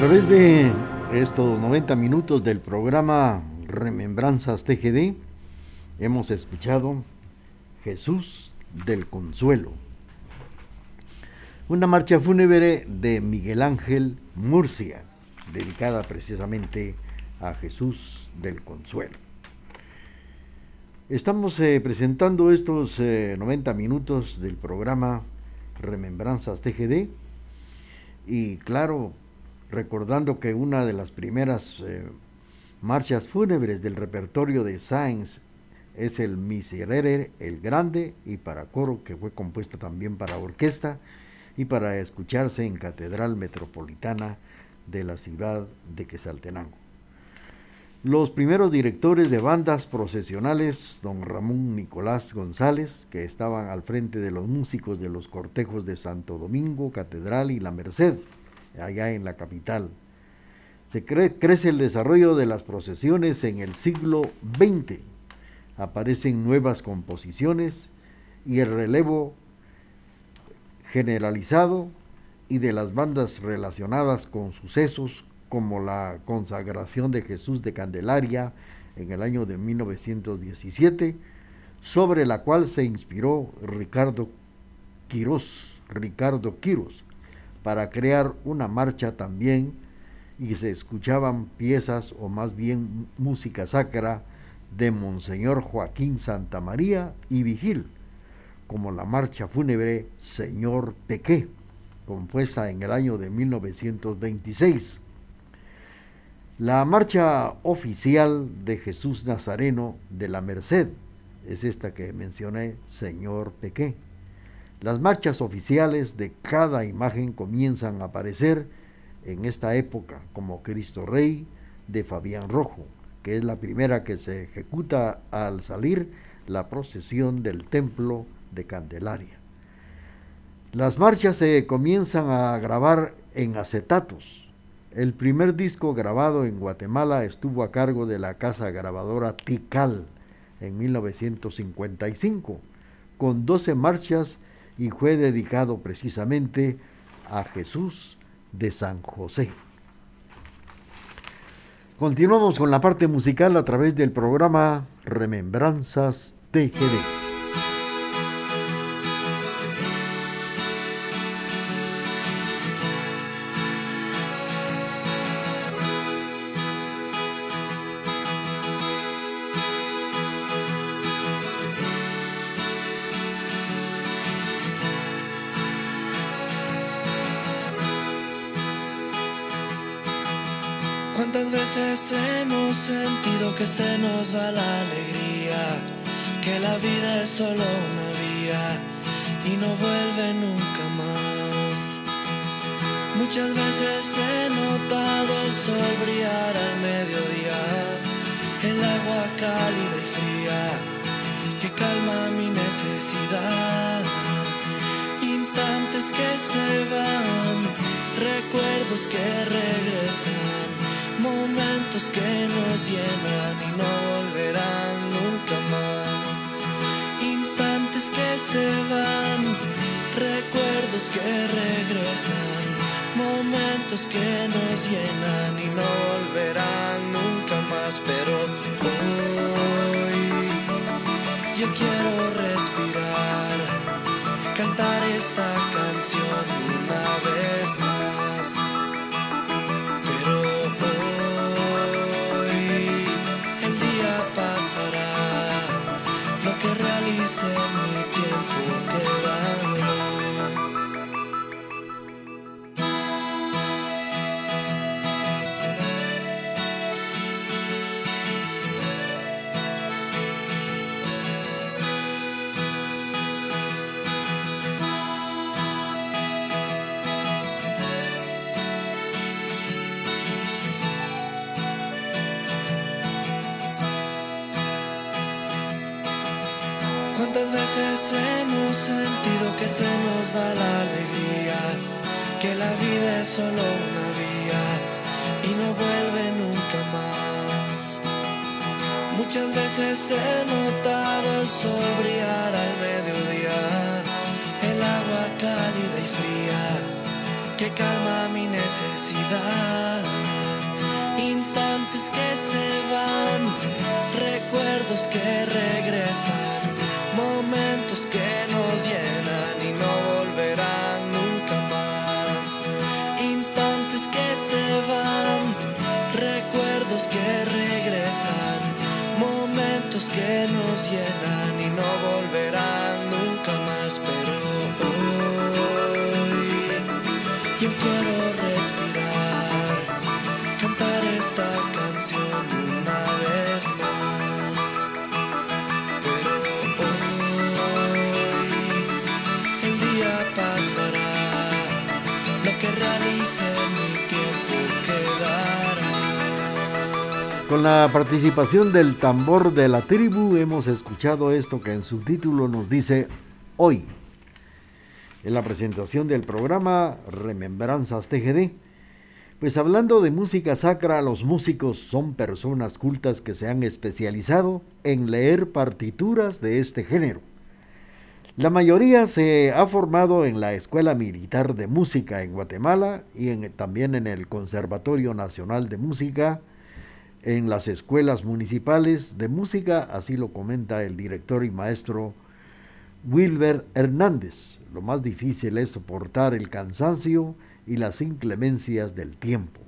Través de estos 90 minutos del programa Remembranzas TGD, hemos escuchado Jesús del Consuelo, una marcha fúnebre de Miguel Ángel Murcia, dedicada precisamente a Jesús del Consuelo. Estamos eh, presentando estos 90 eh, minutos del programa Remembranzas TGD y claro, recordando que una de las primeras eh, marchas fúnebres del repertorio de Sainz es el Miserere, el Grande, y para coro, que fue compuesta también para orquesta y para escucharse en Catedral Metropolitana de la ciudad de Quesaltenango. Los primeros directores de bandas procesionales, don Ramón Nicolás González, que estaban al frente de los músicos de los cortejos de Santo Domingo, Catedral y La Merced, allá en la capital. Se crece el desarrollo de las procesiones en el siglo XX. Aparecen nuevas composiciones y el relevo generalizado y de las bandas relacionadas con sucesos como la consagración de Jesús de Candelaria en el año de 1917, sobre la cual se inspiró Ricardo Quirós, Ricardo Quiros, para crear una marcha también y se escuchaban piezas o más bien música sacra de Monseñor Joaquín Santa María y Vigil, como la marcha fúnebre Señor Pequé, compuesta en el año de 1926. La marcha oficial de Jesús Nazareno de la Merced es esta que mencioné, Señor Pequé. Las marchas oficiales de cada imagen comienzan a aparecer en esta época, como Cristo Rey de Fabián Rojo, que es la primera que se ejecuta al salir la procesión del templo de Candelaria. Las marchas se comienzan a grabar en acetatos. El primer disco grabado en Guatemala estuvo a cargo de la casa grabadora Tikal en 1955, con 12 marchas y fue dedicado precisamente a Jesús de San José. Continuamos con la parte musical a través del programa Remembranzas TGD. Solo una vía y no vuelve nunca más. Muchas veces he notado el sol brillar al mediodía, el agua cálida y fría que calma mi necesidad. Instantes que se van, recuerdos que regresan momentos que nos llenan y no volverán que regresan, momentos que nos llenan y no volverán nunca más. Pero hoy yo quiero respirar, cantar Solo una vía y no vuelve nunca más. Muchas veces he notado el sol brillar al mediodía, el agua cálida y fría que calma Con la participación del tambor de la tribu hemos escuchado esto que en su título nos dice hoy. En la presentación del programa Remembranzas TGD, pues hablando de música sacra, los músicos son personas cultas que se han especializado en leer partituras de este género. La mayoría se ha formado en la Escuela Militar de Música en Guatemala y también en el Conservatorio Nacional de Música, en las escuelas municipales de música, así lo comenta el director y maestro Wilber Hernández. Lo más difícil es soportar el cansancio y las inclemencias del tiempo.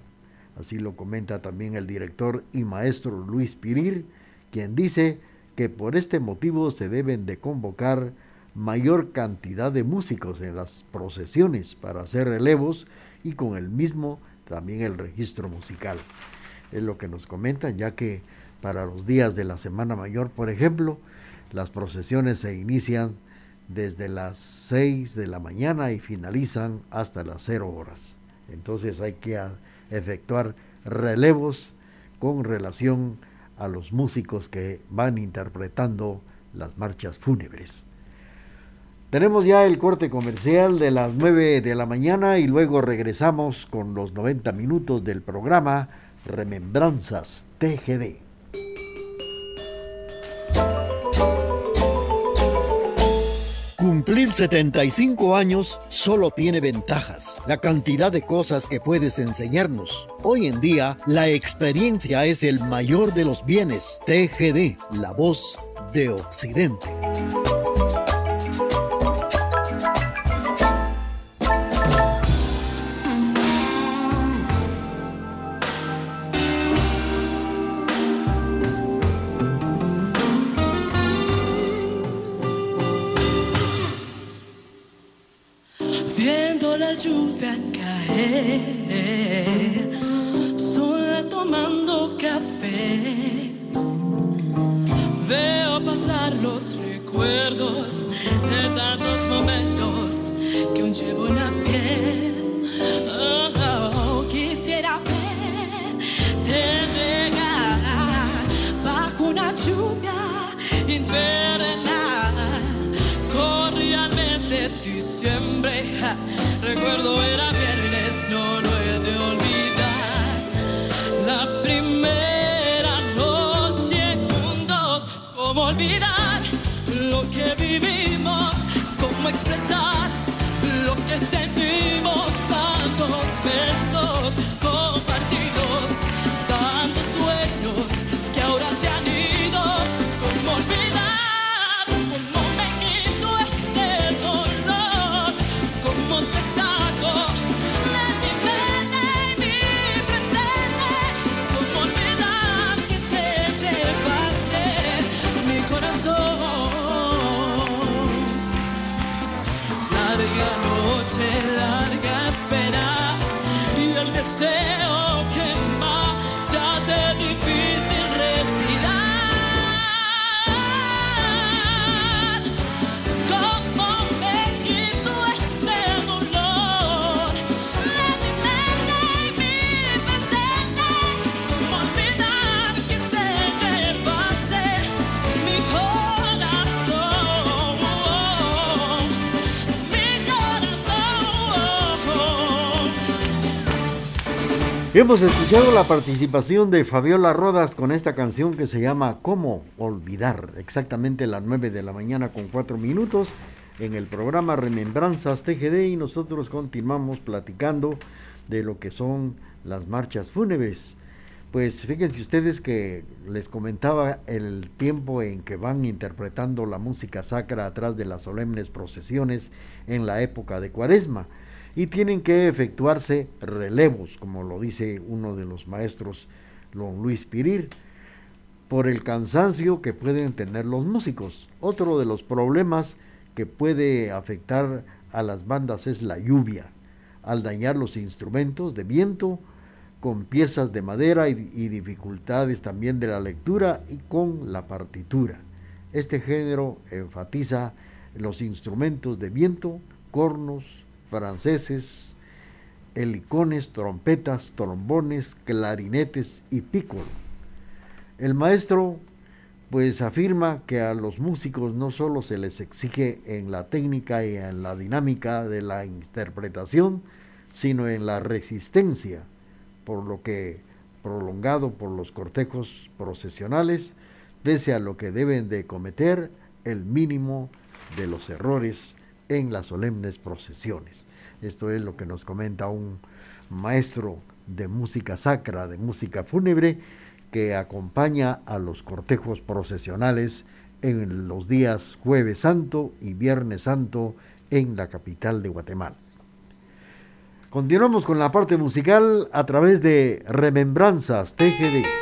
Así lo comenta también el director y maestro Luis Pirir, quien dice que por este motivo se deben de convocar mayor cantidad de músicos en las procesiones para hacer relevos y con el mismo también el registro musical. Es lo que nos comentan, ya que para los días de la Semana Mayor, por ejemplo, las procesiones se inician desde las 6 de la mañana y finalizan hasta las 0 horas. Entonces hay que efectuar relevos con relación a los músicos que van interpretando las marchas fúnebres. Tenemos ya el corte comercial de las 9 de la mañana y luego regresamos con los 90 minutos del programa Remembranzas TGD. Cumplir 75 años solo tiene ventajas, la cantidad de cosas que puedes enseñarnos. Hoy en día, la experiencia es el mayor de los bienes. TGD, la voz de Occidente. Lluvia caer, sola tomando café. Veo pasar los recuerdos de tantos momentos cómo expresar gonna Hemos escuchado la participación de Fabiola Rodas con esta canción que se llama ¿Cómo olvidar? Exactamente las 9 de la mañana con 4 minutos en el programa Remembranzas TGD y nosotros continuamos platicando de lo que son las marchas fúnebres. Pues fíjense ustedes que les comentaba el tiempo en que van interpretando la música sacra atrás de las solemnes procesiones en la época de Cuaresma y tienen que efectuarse relevos, como lo dice uno de los maestros, don Luis Pirir, por el cansancio que pueden tener los músicos. Otro de los problemas que puede afectar a las bandas es la lluvia, al dañar los instrumentos de viento con piezas de madera y, dificultades también de la lectura y con la partitura. Este género enfatiza los instrumentos de viento, cornos, franceses, helicones, trompetas, trombones, clarinetes y pícolo. El maestro pues afirma que a los músicos no solo se les exige en la técnica y en la dinámica de la interpretación, sino en la resistencia, por lo que prolongado por los cortejos procesionales, pese a lo que deben de cometer el mínimo de los errores en las solemnes procesiones. Esto es lo que nos comenta un maestro de música sacra, de música fúnebre, que acompaña a los cortejos procesionales en los días jueves santo y viernes santo en la capital de Guatemala. Continuamos con la parte musical a través de Remembranzas TGD.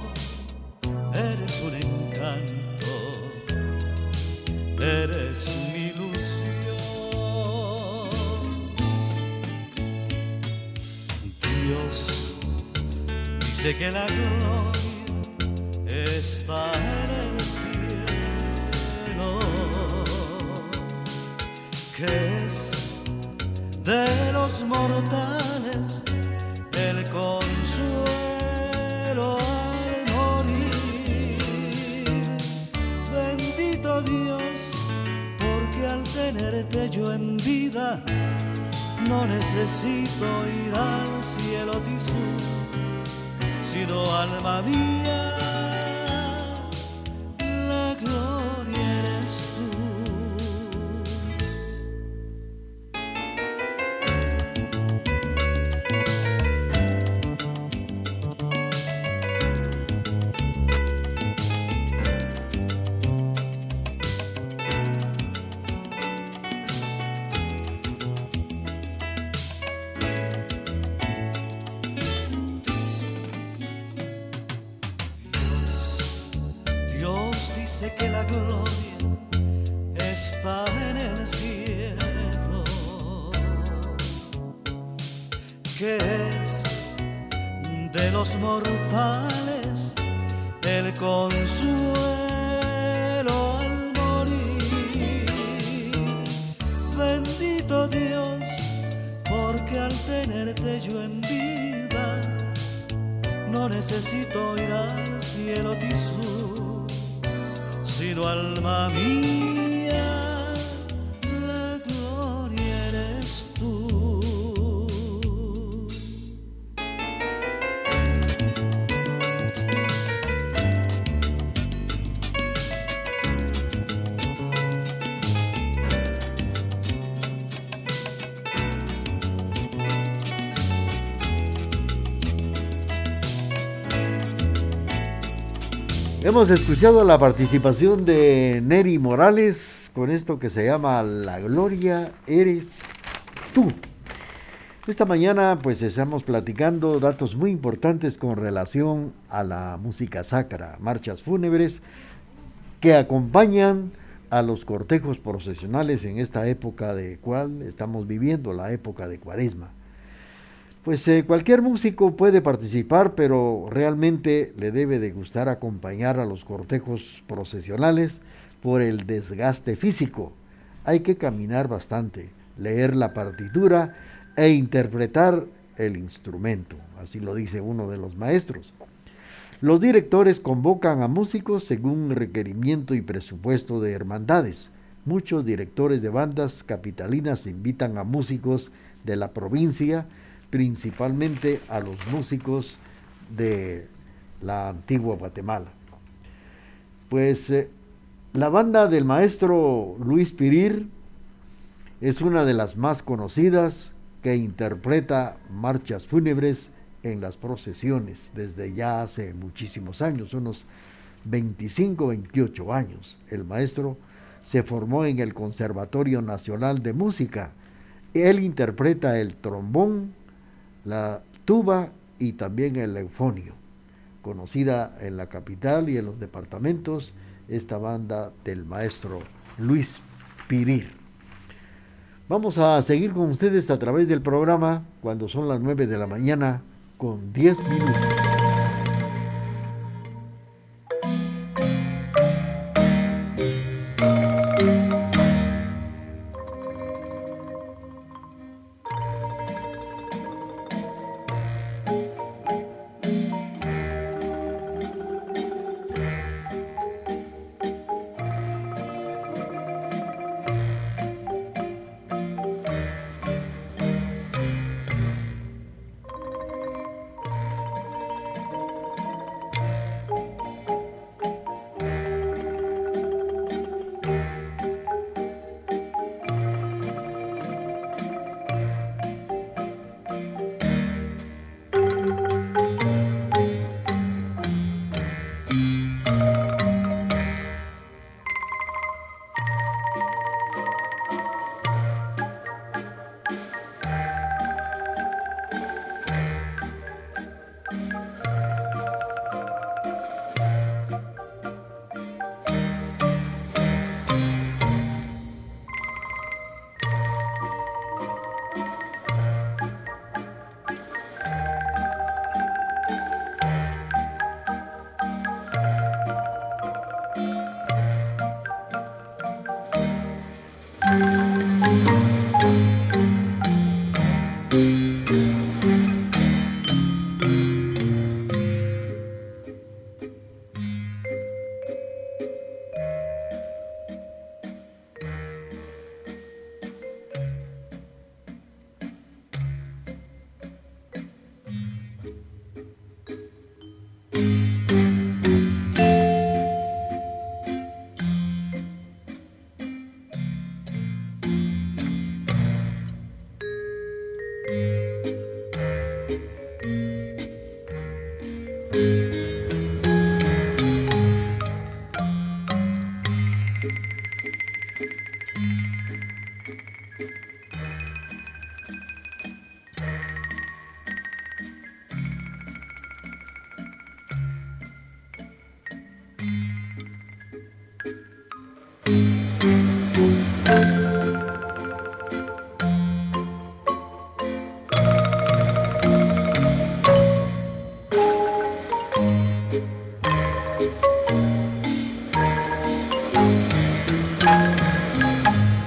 Eres un encanto, eres mi ilusión. Dios dice que la gloria está en el cielo, que es de los mortales el consuelo Dios, porque al tenerte yo en vida, no necesito ir al cielo tisú, sino alma mía Hemos escuchado la participación de Neri Morales con esto que se llama La Gloria eres tú. Esta mañana pues estamos platicando datos muy importantes con relación a la música sacra, marchas fúnebres que acompañan a los cortejos procesionales en esta época de cual estamos viviendo, la época de cuaresma. Pues eh, cualquier músico puede participar, pero realmente le debe de gustar acompañar a los cortejos procesionales por el desgaste físico. Hay que caminar bastante, leer la partitura e interpretar el instrumento, así lo dice uno de los maestros. Los directores convocan a músicos según requerimiento y presupuesto de hermandades. Muchos directores de bandas capitalinas invitan a músicos de la provincia, principalmente a los músicos de la antigua Guatemala. Pues eh, la banda del maestro Luis Pirir es una de las más conocidas que interpreta marchas fúnebres en las procesiones desde ya hace muchísimos años, unos 25, 28 años. El maestro se formó en el Conservatorio Nacional de Música. Él interpreta el trombón, la tuba y también el eufonio. Conocida en la capital y en los departamentos, esta banda del maestro Luis Pirir. Vamos a seguir con ustedes a través del programa cuando son las 9 de la mañana con 10 minutos.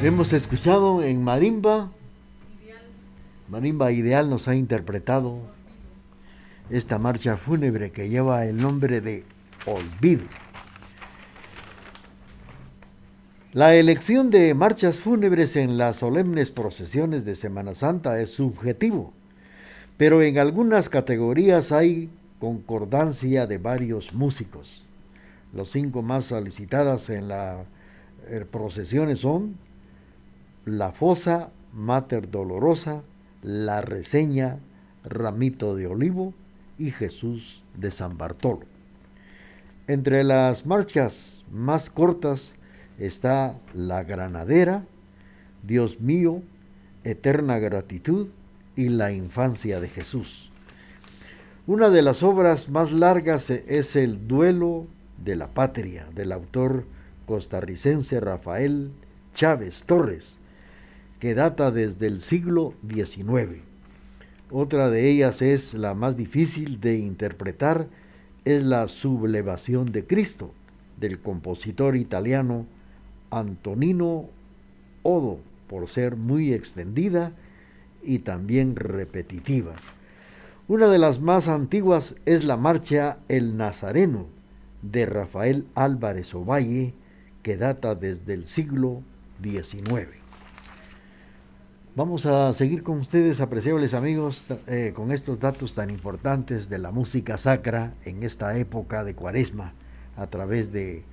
Hemos escuchado en Marimba, Marimba Ideal nos ha interpretado esta marcha fúnebre que lleva el nombre de Olvido. La elección de marchas fúnebres en las solemnes procesiones de Semana Santa es subjetivo, pero en algunas categorías hay concordancia de varios músicos. Los cinco más solicitadas en las eh, procesiones son la Fosa, Mater Dolorosa, La Reseña, Ramito de Olivo y Jesús de San Bartolo. Entre las marchas más cortas está La Granadera, Dios mío, Eterna Gratitud y La Infancia de Jesús. Una de las obras más largas es El Duelo de la Patria, del autor costarricense Rafael Chávez Torres, que data desde el siglo XIX. Otra de ellas es la más difícil de interpretar, es la sublevación de Cristo, del compositor italiano Antonino Odo, por ser muy extendida y también repetitiva. Una de las más antiguas es la marcha El Nazareno de Rafael Álvarez Ovalle, que data desde el siglo XIX. Vamos a seguir con ustedes, apreciables amigos, eh, con estos datos tan importantes de la música sacra en esta época de cuaresma a través de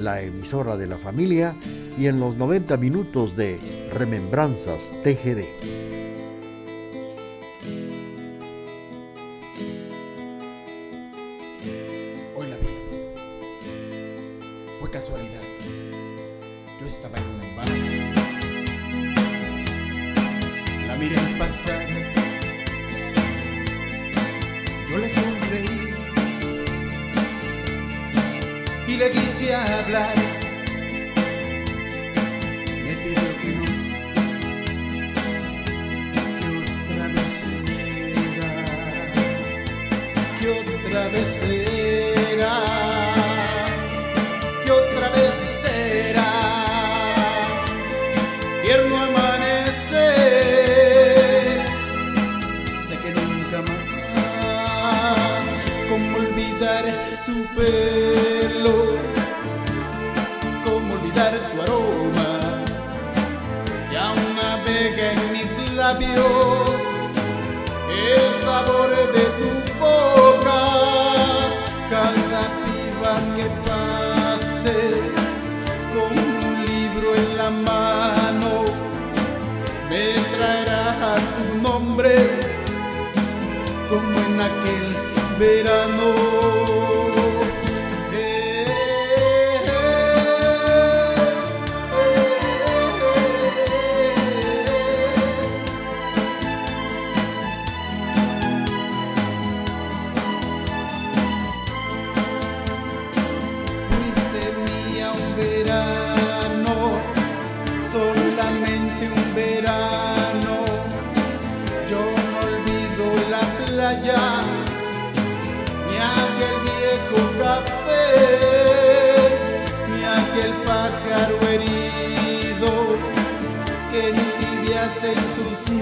la emisora de la familia y en los 90 minutos de Remembranzas TGD. Olvidar tu pelo, cómo olvidar tu aroma, si aún navega en mis labios el sabor de tu boca, cada piba que pase con un libro en la mano me traerá tu nombre como en aquel verano. Eh,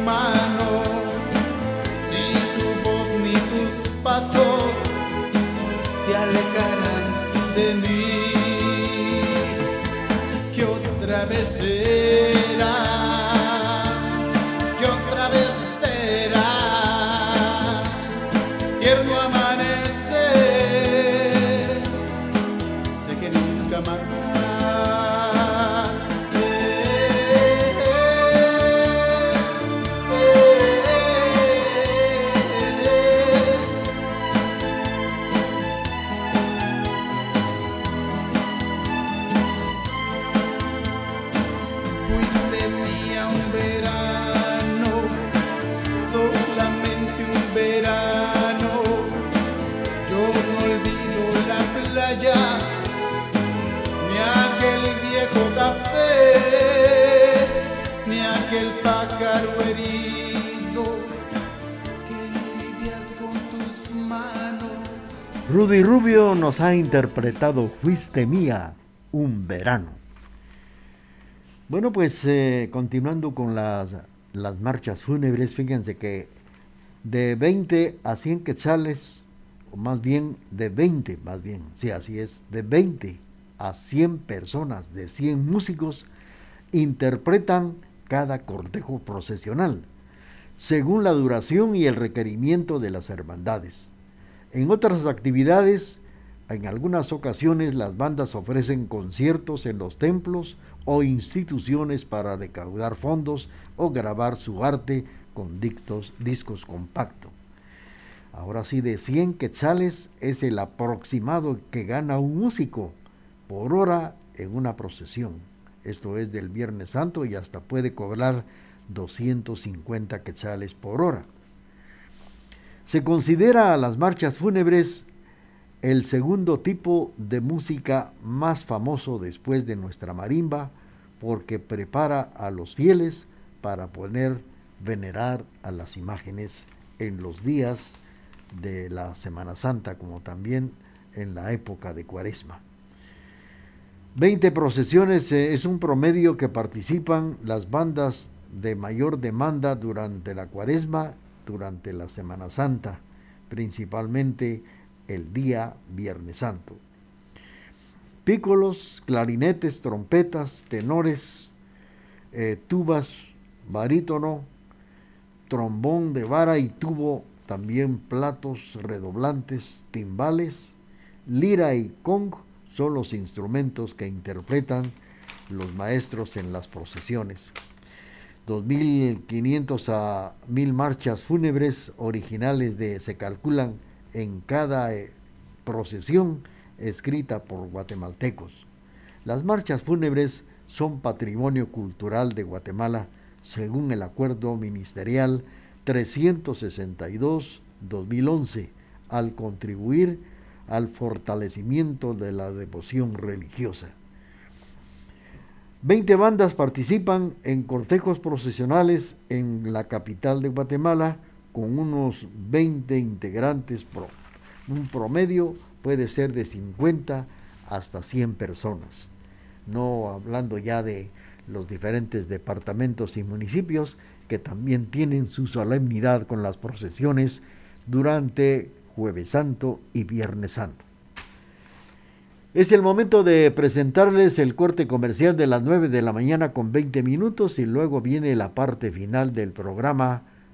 my ha interpretado Fuiste mía, un verano. Bueno, pues eh, continuando con las, las marchas fúnebres, fíjense que de 20 a 100 quetzales, o más bien de 20, más bien, sí, así es, de 20 a 100 personas, de 100 músicos, interpretan cada cortejo procesional, según la duración y el requerimiento de las hermandades. En otras actividades, en algunas ocasiones las bandas ofrecen conciertos en los templos o instituciones para recaudar fondos o grabar su arte con dictos, discos compactos. Ahora sí, de 100 quetzales es el aproximado que gana un músico por hora en una procesión. Esto es del Viernes Santo y hasta puede cobrar 250 quetzales por hora. Se considera a las marchas fúnebres el segundo tipo de música más famoso después de nuestra marimba porque prepara a los fieles para poder venerar a las imágenes en los días de la Semana Santa como también en la época de Cuaresma. Veinte procesiones eh, es un promedio que participan las bandas de mayor demanda durante la Cuaresma, durante la Semana Santa, principalmente el día Viernes Santo. Pícolos, clarinetes, trompetas, tenores, eh, tubas, barítono, trombón de vara y tubo, también platos redoblantes, timbales, lira y cong son los instrumentos que interpretan los maestros en las procesiones. 2.500 a 1.000 marchas fúnebres originales de, se calculan en cada eh, procesión escrita por guatemaltecos. Las marchas fúnebres son patrimonio cultural de Guatemala según el acuerdo ministerial 362-2011 al contribuir al fortalecimiento de la devoción religiosa. Veinte bandas participan en cortejos procesionales en la capital de Guatemala con unos 20 integrantes. Un promedio puede ser de 50 hasta 100 personas. No hablando ya de los diferentes departamentos y municipios que también tienen su solemnidad con las procesiones durante Jueves Santo y Viernes Santo. Es el momento de presentarles el corte comercial de las 9 de la mañana con 20 minutos y luego viene la parte final del programa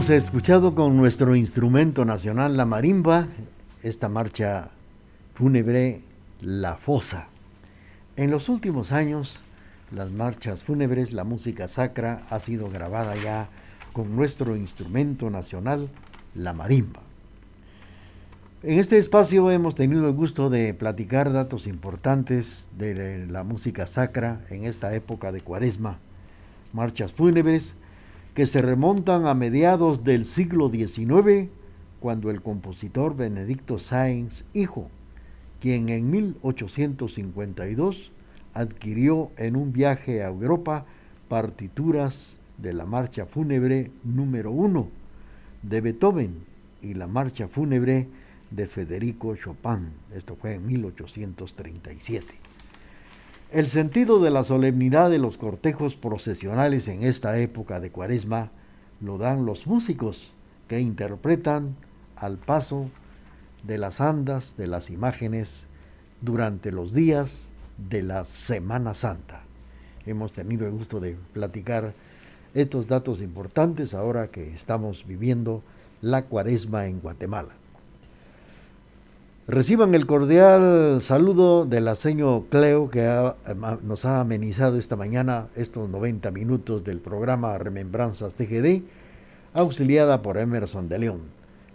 Hemos escuchado con nuestro instrumento nacional, la marimba, esta marcha fúnebre La Fosa. En los últimos años, las marchas fúnebres, la música sacra ha sido grabada ya con nuestro instrumento nacional, la marimba. En este espacio hemos tenido el gusto de platicar datos importantes de la música sacra en esta época de cuaresma, marchas fúnebres, que se remontan a mediados del siglo XIX, cuando el compositor Benedicto Sáenz, hijo, quien en 1852 adquirió en un viaje a Europa partituras de la marcha fúnebre número uno de Beethoven y la marcha fúnebre de Federico Chopin. Esto fue en 1837. El sentido de la solemnidad de los cortejos procesionales en esta época de cuaresma lo dan los músicos que interpretan al paso de las andas de las imágenes durante los días de la Semana Santa. Hemos tenido el gusto de platicar estos datos importantes ahora que estamos viviendo la cuaresma en Guatemala. Reciban el cordial saludo de la señor Cleo que nos ha amenizado esta mañana estos 90 minutos del programa Remembranzas TGD, auxiliada por Emerson de León.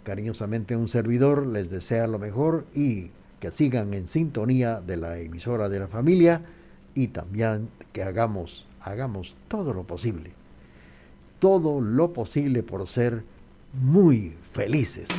Cariñosamente un servidor les desea lo mejor y que sigan en sintonía de la emisora de la familia y también que hagamos, hagamos todo lo posible, todo lo posible por ser muy felices.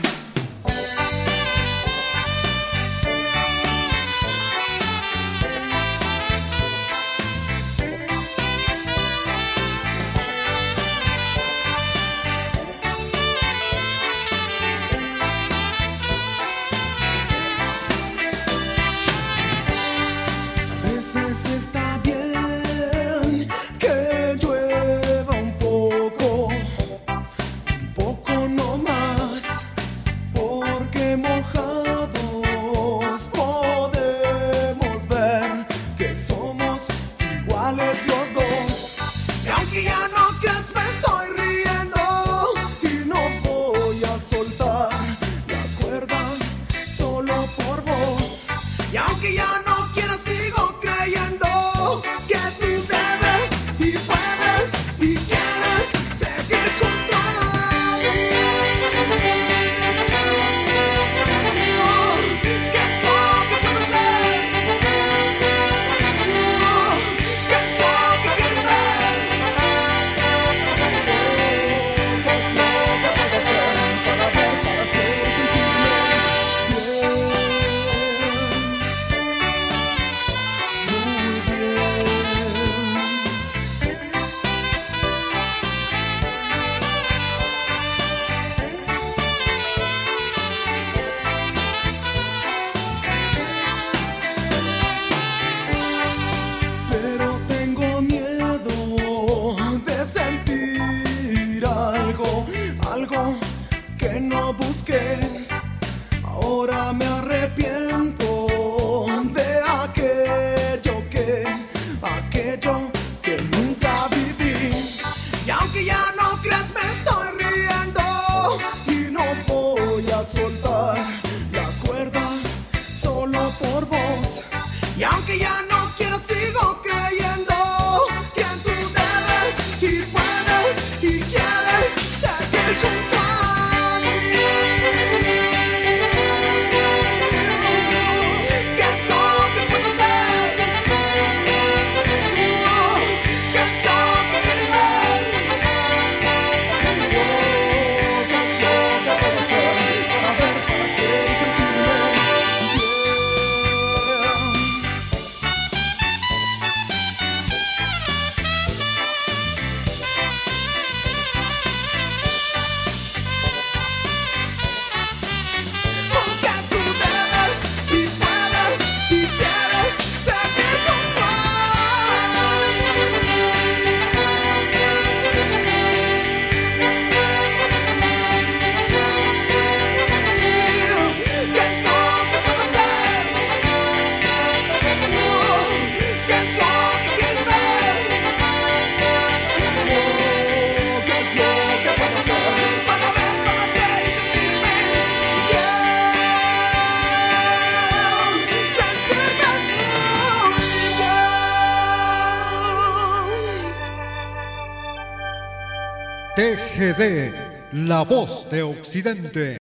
Voz de Occidente.